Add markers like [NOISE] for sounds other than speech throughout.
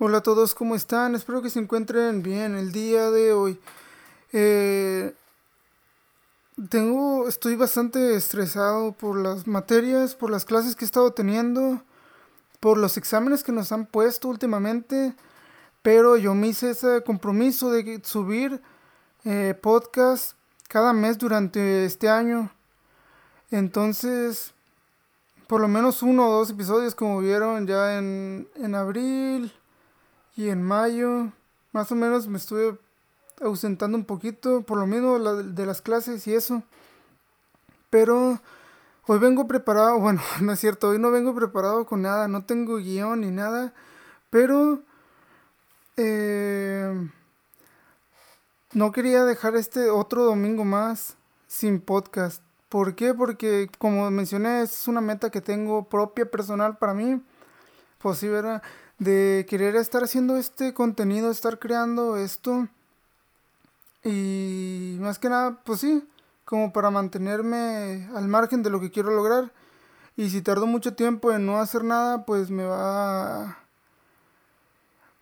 Hola a todos, ¿cómo están? Espero que se encuentren bien el día de hoy. Eh, tengo, estoy bastante estresado por las materias, por las clases que he estado teniendo, por los exámenes que nos han puesto últimamente, pero yo me hice ese compromiso de subir eh, podcast cada mes durante este año. Entonces, por lo menos uno o dos episodios como vieron ya en, en abril y en mayo. Más o menos me estuve ausentando un poquito, por lo menos de las clases y eso. Pero hoy vengo preparado, [LAUGHS] bueno, no es cierto, hoy no vengo preparado con nada, no tengo guion ni nada, pero eh, no quería dejar este otro domingo más sin podcast. ¿Por qué? Porque como mencioné, es una meta que tengo propia, personal para mí. Pues sí, ¿verdad? De querer estar haciendo este contenido, estar creando esto. Y más que nada, pues sí, como para mantenerme al margen de lo que quiero lograr. Y si tardo mucho tiempo en no hacer nada, pues me va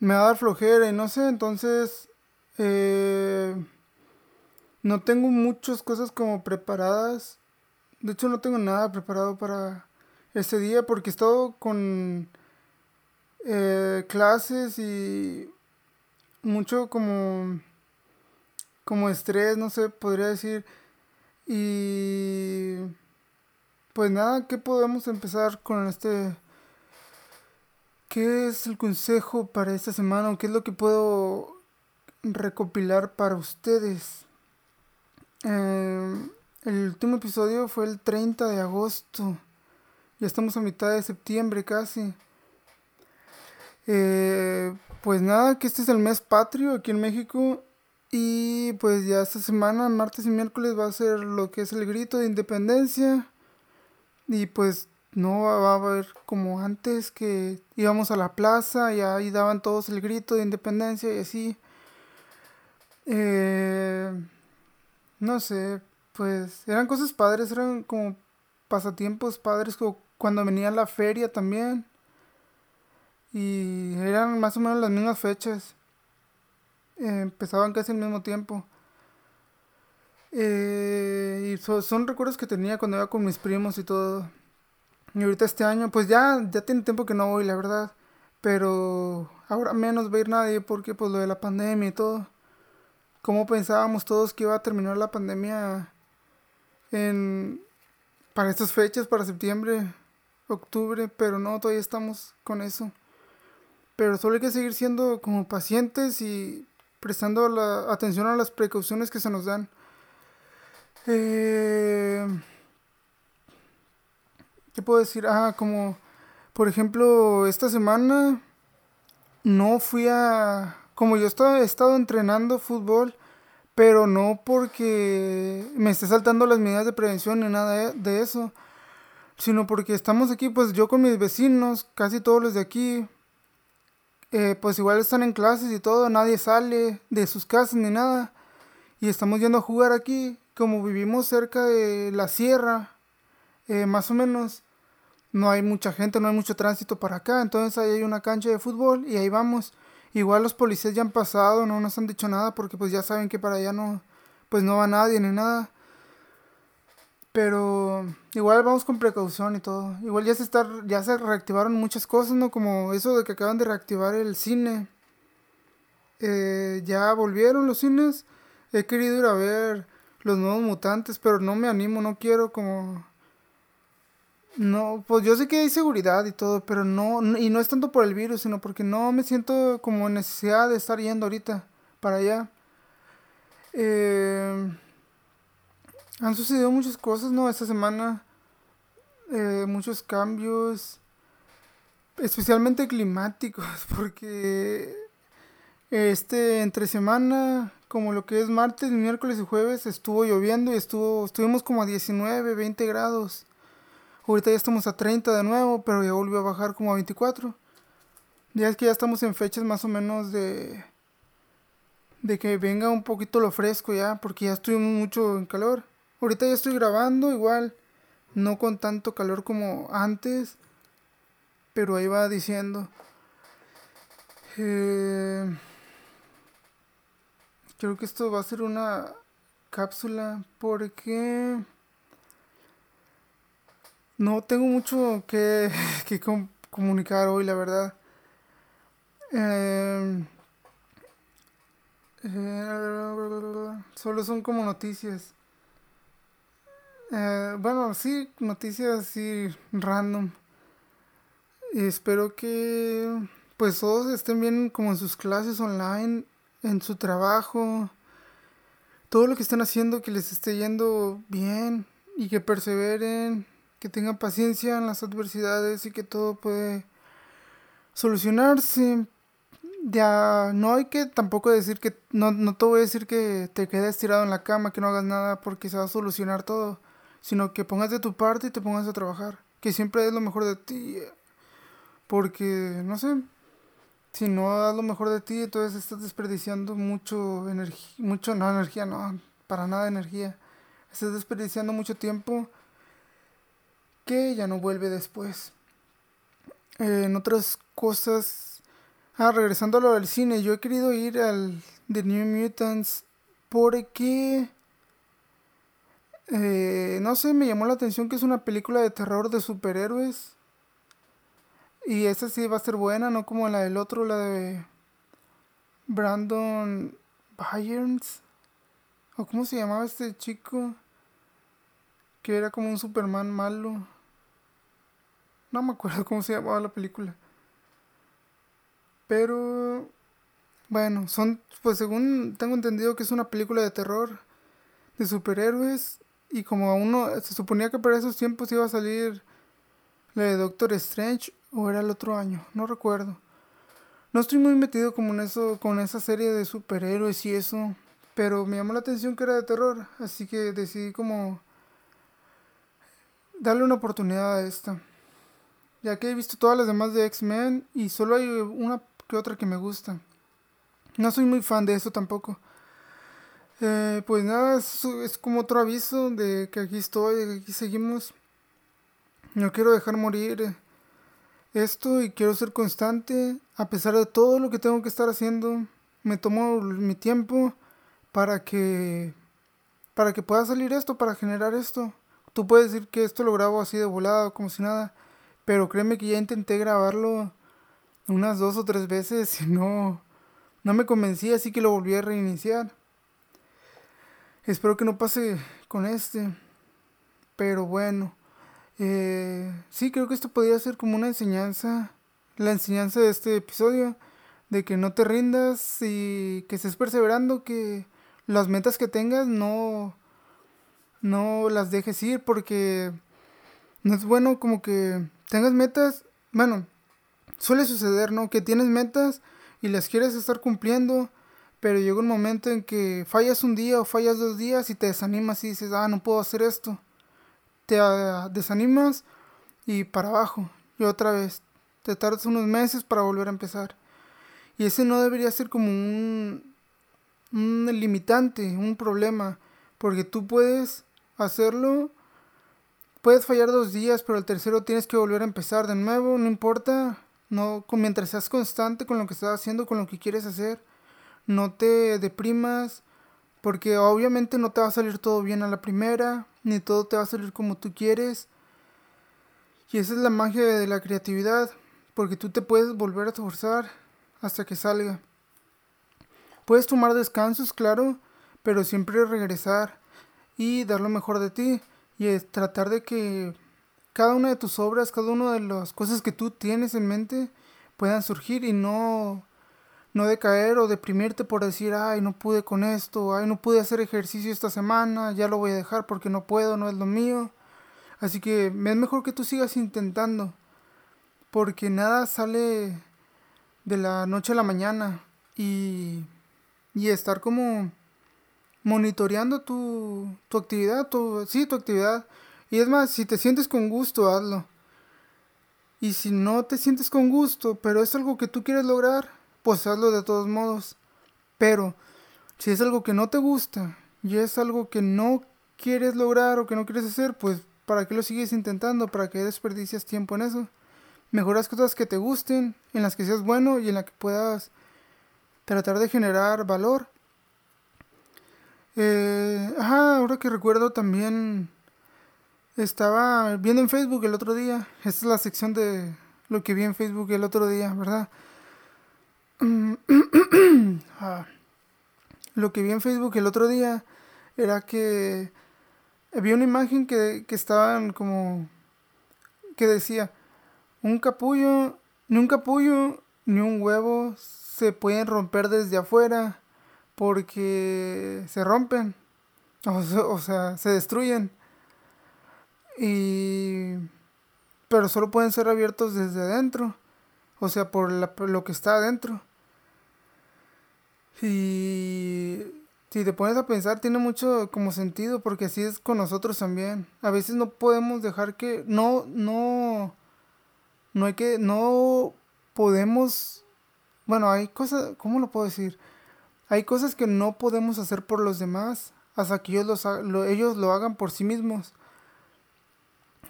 me va a dar flojera y no sé, entonces eh, no tengo muchas cosas como preparadas. De hecho, no tengo nada preparado para este día porque he estado con eh, clases y mucho como como estrés, no sé, podría decir. Y pues nada, ¿qué podemos empezar con este? ¿Qué es el consejo para esta semana? qué es lo que puedo recopilar para ustedes? Em, el último episodio fue el 30 de agosto. Ya estamos a mitad de septiembre casi. Eh, pues nada, que este es el mes patrio aquí en México. Y pues ya esta semana, martes y miércoles, va a ser lo que es el grito de independencia. Y pues no va a haber como antes que íbamos a la plaza y ahí daban todos el grito de independencia y así. Eh, no sé, pues eran cosas padres, eran como pasatiempos padres, como cuando venía la feria también. Y eran más o menos las mismas fechas. Empezaban casi al mismo tiempo. Eh, y son recuerdos que tenía cuando iba con mis primos y todo. Y ahorita este año, pues ya, ya tiene tiempo que no voy, la verdad. Pero ahora menos va a ir nadie porque pues lo de la pandemia y todo. Como pensábamos todos que iba a terminar la pandemia en para estas fechas, para septiembre, octubre, pero no, todavía estamos con eso. Pero solo hay que seguir siendo como pacientes y prestando la atención a las precauciones que se nos dan. Eh, ¿Qué puedo decir? Ah, como por ejemplo, esta semana no fui a... Como yo he estado entrenando fútbol, pero no porque me esté saltando las medidas de prevención ni nada de eso, sino porque estamos aquí, pues yo con mis vecinos, casi todos los de aquí, eh, pues igual están en clases y todo, nadie sale de sus casas ni nada. Y estamos yendo a jugar aquí, como vivimos cerca de la sierra, eh, más o menos, no hay mucha gente, no hay mucho tránsito para acá, entonces ahí hay una cancha de fútbol y ahí vamos. Igual los policías ya han pasado, no nos han dicho nada porque pues ya saben que para allá no, pues no va nadie ni nada. Pero igual vamos con precaución y todo. Igual ya se está, ya se reactivaron muchas cosas, ¿no? Como eso de que acaban de reactivar el cine. Eh, ya volvieron los cines. He querido ir a ver los nuevos mutantes, pero no me animo, no quiero como... No, pues yo sé que hay seguridad y todo, pero no, y no es tanto por el virus, sino porque no me siento como necesidad de estar yendo ahorita para allá. Eh, han sucedido muchas cosas, ¿no? Esta semana, eh, muchos cambios, especialmente climáticos, [LAUGHS] porque este entre semana, como lo que es martes, miércoles y jueves, estuvo lloviendo y estuvo, estuvimos como a 19, 20 grados. Ahorita ya estamos a 30 de nuevo, pero ya volvió a bajar como a 24. Ya es que ya estamos en fechas más o menos de de que venga un poquito lo fresco ya, porque ya estuvimos mucho en calor. Ahorita ya estoy grabando igual, no con tanto calor como antes, pero ahí va diciendo. Eh, creo que esto va a ser una cápsula porque no tengo mucho que, [LAUGHS] que comunicar hoy, la verdad. Eh, eh, solo son como noticias. Eh, bueno, sí, noticias así random. Y espero que pues todos estén bien como en sus clases online, en su trabajo, todo lo que están haciendo que les esté yendo bien y que perseveren, que tengan paciencia en las adversidades y que todo puede solucionarse. Ya no hay que tampoco decir que, no, no te voy a decir que te quedes tirado en la cama, que no hagas nada porque se va a solucionar todo, sino que pongas de tu parte y te pongas a trabajar, que siempre es lo mejor de ti, porque, no sé, si no das lo mejor de ti, entonces estás desperdiciando mucho energía, mucho, no energía, no, para nada energía, estás desperdiciando mucho tiempo que ya no vuelve después. en otras cosas Ah, regresando a lo del cine, yo he querido ir al The New Mutants porque... Eh, no sé, me llamó la atención que es una película de terror de superhéroes. Y esa sí va a ser buena, no como la del otro, la de Brandon Byers. ¿O cómo se llamaba este chico? Que era como un Superman malo. No me acuerdo [LAUGHS] cómo se llamaba la película. Pero bueno, son pues según tengo entendido que es una película de terror de superhéroes y como a uno se suponía que para esos tiempos iba a salir la de Doctor Strange o era el otro año, no recuerdo. No estoy muy metido como en eso con esa serie de superhéroes y eso, pero me llamó la atención que era de terror, así que decidí como darle una oportunidad a esta. Ya que he visto todas las demás de X-Men y solo hay una que otra que me gusta. No soy muy fan de eso tampoco. Eh, pues nada, es, como otro aviso de que aquí estoy, que aquí seguimos. No quiero dejar morir esto y quiero ser constante a pesar de todo lo que tengo que estar haciendo. Me tomo mi tiempo para que para que pueda salir esto, para generar esto. Tú puedes decir que esto lo grabo así de volado, como si nada, pero créeme que ya intenté grabarlo unas dos o tres veces y no, no me convencía, así que lo volví a reiniciar. Espero que no pase con este. Pero bueno, eh, sí creo que esto podría ser como una enseñanza, la enseñanza de este episodio, de que no te rindas y que estés perseverando, que las metas que tengas no, no las dejes ir porque no es bueno como que tengas metas, bueno, suele suceder, ¿no? Que tienes metas y las quieres estar cumpliendo, pero llega un momento en que fallas un día o fallas dos días y te desanimas y dices, ah, no puedo hacer esto. Te ah, desanimas y para abajo. Y otra vez, te tardas unos meses para volver a empezar. Y ese no debería ser como un, un limitante, un problema, porque tú puedes hacerlo Puedes fallar dos días, pero el tercero tienes que volver a empezar de nuevo, no importa. No, mientras seas constante con lo que estás haciendo, con lo que quieres hacer, no te deprimas, porque obviamente no te va a salir todo bien a la primera, ni todo te va a salir como tú quieres. Y esa es la magia de la creatividad, porque tú te puedes volver a esforzar hasta que salga. Puedes tomar descansos, claro, pero siempre regresar y dar lo mejor de ti y tratar de que cada una de tus obras, cada una de las cosas que tú tienes en mente puedan surgir y no, no decaer o deprimirte por decir, ay, no pude con esto, ay, no pude hacer ejercicio esta semana, ya lo voy a dejar porque no puedo, no es lo mío. Así que es mejor que tú sigas intentando, porque nada sale de la noche a la mañana y, y estar como monitoreando tu, tu actividad, tu, sí, tu actividad y es más, si te sientes con gusto, hazlo. Y si no te sientes con gusto, pero es algo que tú quieres lograr, pues hazlo de todos modos. Pero si es algo que no te gusta y es algo que no quieres lograr o que no quieres hacer, pues ¿para qué lo sigues intentando? ¿Para qué desperdicias tiempo en eso? Mejor las cosas que te gusten, en las que seas bueno y en las que puedas tratar de generar valor. Eh, ajá, ahora que recuerdo también estaba viendo en Facebook el otro día. Esta es la sección de lo que vi en Facebook el otro día, ¿verdad? [COUGHS] Ah, lo que vi en Facebook el otro día era que había una imagen que, que estaban como que decía un capullo, ni un capullo ni un huevo se pueden romper desde afuera porque se rompen, o, sea, se destruyen. Y pero solo pueden ser abiertos desde adentro, o sea, por, lo que está adentro. Y si te pones a pensar, tiene mucho como sentido, porque así es con nosotros también. A veces no podemos dejar que, no, no, no hay que, no podemos, bueno, hay cosas, ¿cómo lo puedo decir? Hay cosas que no podemos hacer por los demás hasta que ellos, lo, ellos lo hagan por sí mismos.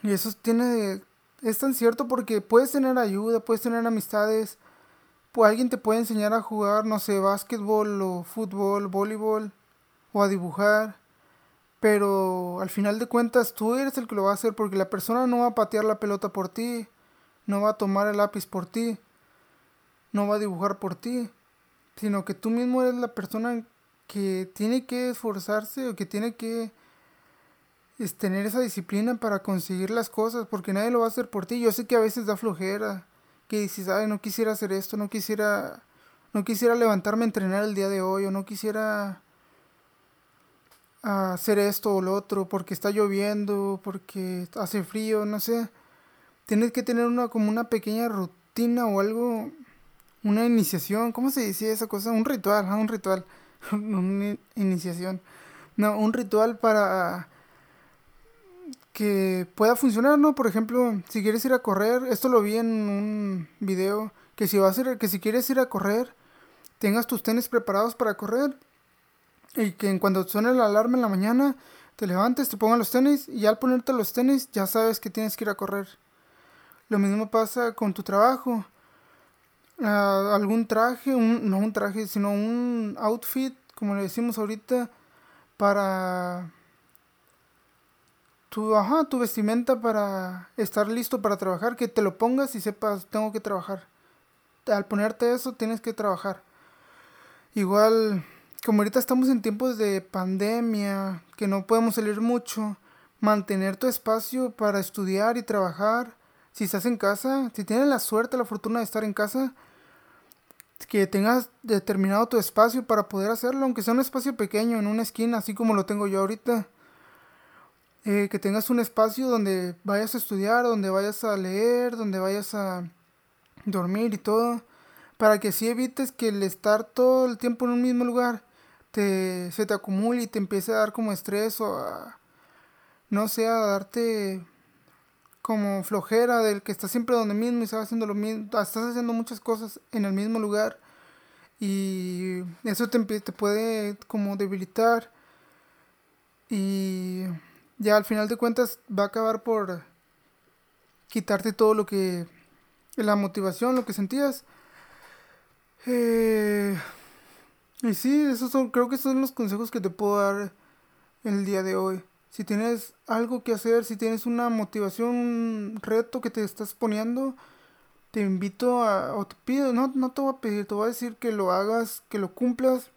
Y eso tiene, es tan cierto porque puedes tener ayuda, puedes tener amistades, pues alguien te puede enseñar a jugar, no sé, básquetbol o fútbol, voleibol o a dibujar. Pero al final de cuentas tú eres el que lo va a hacer porque la persona no va a patear la pelota por ti, no va a tomar el lápiz por ti, no va a dibujar por ti sino que tú mismo eres la persona que tiene que esforzarse o que tiene que tener esa disciplina para conseguir las cosas, porque nadie lo va a hacer por ti. Yo sé que a veces da flojera, que dices, ay, no quisiera hacer esto, no quisiera, no quisiera levantarme a entrenar el día de hoy, o no quisiera hacer esto o lo otro, porque está lloviendo, porque hace frío, no sé. Tienes que tener una como una pequeña rutina o algo una iniciación, ¿cómo se decía esa cosa? Un ritual, un ritual, [LAUGHS] una iniciación. No, un ritual para que pueda funcionar, ¿no? Por ejemplo, si quieres ir a correr, esto lo vi en un video, que si vas a ir, que si quieres ir a correr, tengas tus tenis preparados para correr y que cuando suene la alarma en la mañana, te levantes, te pongan los tenis y al ponerte los tenis ya sabes que tienes que ir a correr. Lo mismo pasa con tu trabajo algún traje, un, no un traje, sino un outfit, como le decimos ahorita, para tu, ajá, tu vestimenta para estar listo para trabajar, que te lo pongas y sepas, tengo que trabajar. Al ponerte eso, tienes que trabajar. Igual, como ahorita estamos en tiempos de pandemia, que no podemos salir mucho, mantener tu espacio para estudiar y trabajar. Si estás en casa, si tienes la suerte, la fortuna de estar en casa, que tengas determinado tu espacio para poder hacerlo, aunque sea un espacio pequeño, en una esquina, así como lo tengo yo ahorita. Eh, que tengas un espacio donde vayas a estudiar, donde vayas a leer, donde vayas a dormir y todo, para que así evites que el estar todo el tiempo en un mismo lugar te, se te acumule y te empiece a dar como estrés o a, no sé, a darte como flojera del que estás siempre donde mismo y estás haciendo lo mismo, estás haciendo muchas cosas en el mismo lugar y eso te, te puede como debilitar y ya al final de cuentas va a acabar por quitarte todo lo que la motivación, lo que sentías. Eh, y sí, esos son, creo que esos son los consejos que te puedo dar el día de hoy si tienes algo que hacer, si tienes una motivación, un reto que te estás poniendo, te invito a, o te pido, no, no te voy a pedir, te voy a decir que lo hagas, que lo cumplas,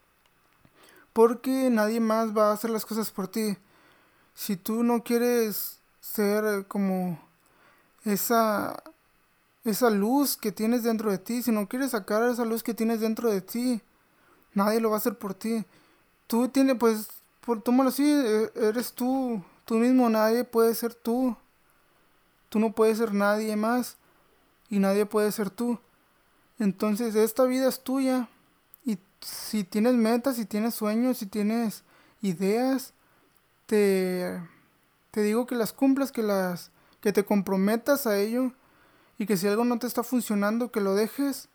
porque nadie más va a hacer las cosas por ti. Si tú no quieres ser como esa, esa luz que tienes dentro de ti, si no quieres sacar esa luz que tienes dentro de ti, nadie lo va a hacer por ti. Tú tienes, pues, por tómalo así, e, eres tú, tú mismo, nadie puede ser tú. Tú no puedes ser nadie más y nadie puede ser tú. Entonces esta vida es tuya y si tienes metas, si tienes sueños, si tienes ideas, te, te digo que las cumplas, que las que te comprometas a ello y que si algo no te está funcionando, que lo dejes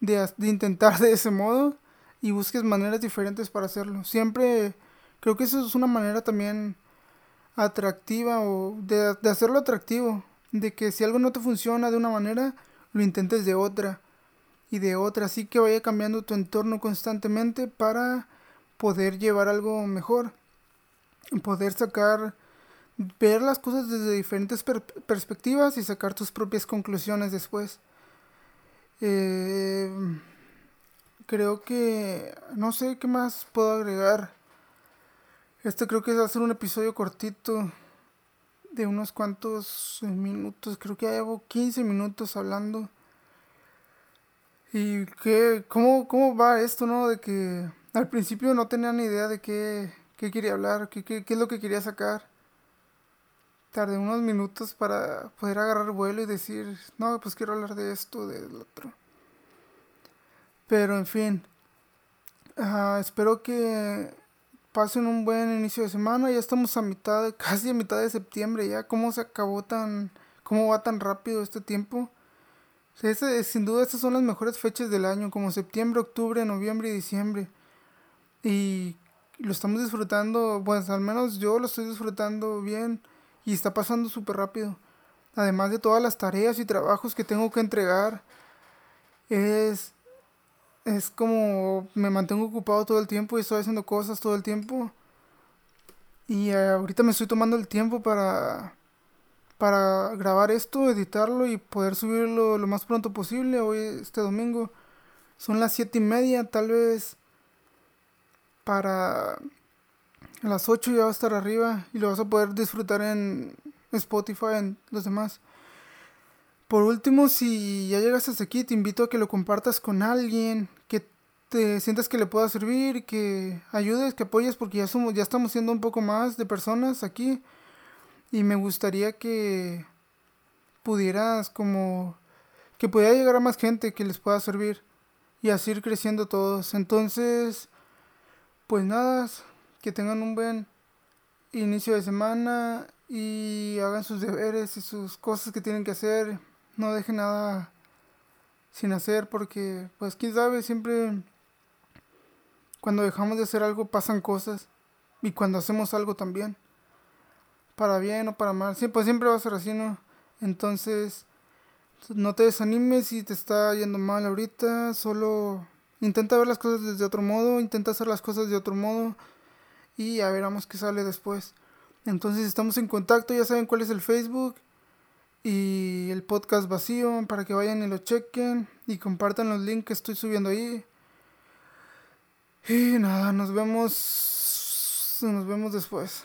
de, de intentar de ese modo y busques maneras diferentes para hacerlo. Siempre Creo que eso es una manera también atractiva o de, hacerlo atractivo, de que si algo no te funciona de una manera, lo intentes de otra y de otra, así que vaya cambiando tu entorno constantemente para poder llevar algo mejor, poder sacar, ver las cosas desde diferentes perspectivas y sacar tus propias conclusiones después. Eh, creo que no sé qué más puedo agregar. Este creo que va a ser un episodio cortito de unos cuantos minutos. Creo que llevo 15 minutos hablando. ¿Y qué, cómo, cómo va esto, no? De que al principio no tenía ni idea de qué, qué quería hablar, qué, qué, qué es lo que quería sacar. Tardé unos minutos para poder agarrar vuelo y decir, no, pues quiero hablar de esto, del otro. Pero en fin, espero que pasen un buen inicio de semana. Ya estamos a mitad, [LAUGHS] casi a mitad de septiembre ya. ¿Cómo se acabó tan, cómo va tan rápido este tiempo? sin duda estas son las mejores fechas del año, como septiembre, octubre, noviembre y diciembre. Y lo estamos disfrutando, pues al menos yo lo estoy disfrutando bien y está pasando súper rápido. Además de todas las tareas y trabajos que tengo que entregar, es es como me mantengo ocupado todo el tiempo y estoy haciendo cosas todo el tiempo. Y eh, ahorita me estoy tomando el tiempo para, para grabar esto, editarlo y poder subirlo lo más pronto posible. Hoy, este domingo, son las siete y media, tal vez para las 8 ya va a estar arriba y lo vas a poder disfrutar en Spotify, en los demás. Por último, si ya llegas hasta aquí, te invito a que lo compartas con alguien, que te sientas que le pueda servir, que ayudes, que apoyes, porque ya somos, ya estamos siendo un poco más de personas aquí. Y me gustaría que pudieras como que pudiera llegar a más gente que les pueda servir y así ir creciendo todos. Entonces, pues nada, que tengan un buen inicio de semana y hagan sus deberes y sus cosas que tienen que hacer no deje nada sin hacer porque, pues, quién sabe, siempre cuando dejamos de hacer algo pasan cosas y cuando hacemos algo también, para bien o para mal, siempre, pues siempre va a ser así, ¿no? Entonces, no te desanimes si te está yendo mal ahorita, solo intenta ver las cosas desde otro modo, intenta hacer las cosas de otro modo y ya veremos qué sale después. Entonces estamos en contacto, ya saben cuál es el Facebook, y el podcast vacío para que vayan y lo chequen y compartan los links que estoy subiendo ahí. Y nada, nos vemos nos vemos después.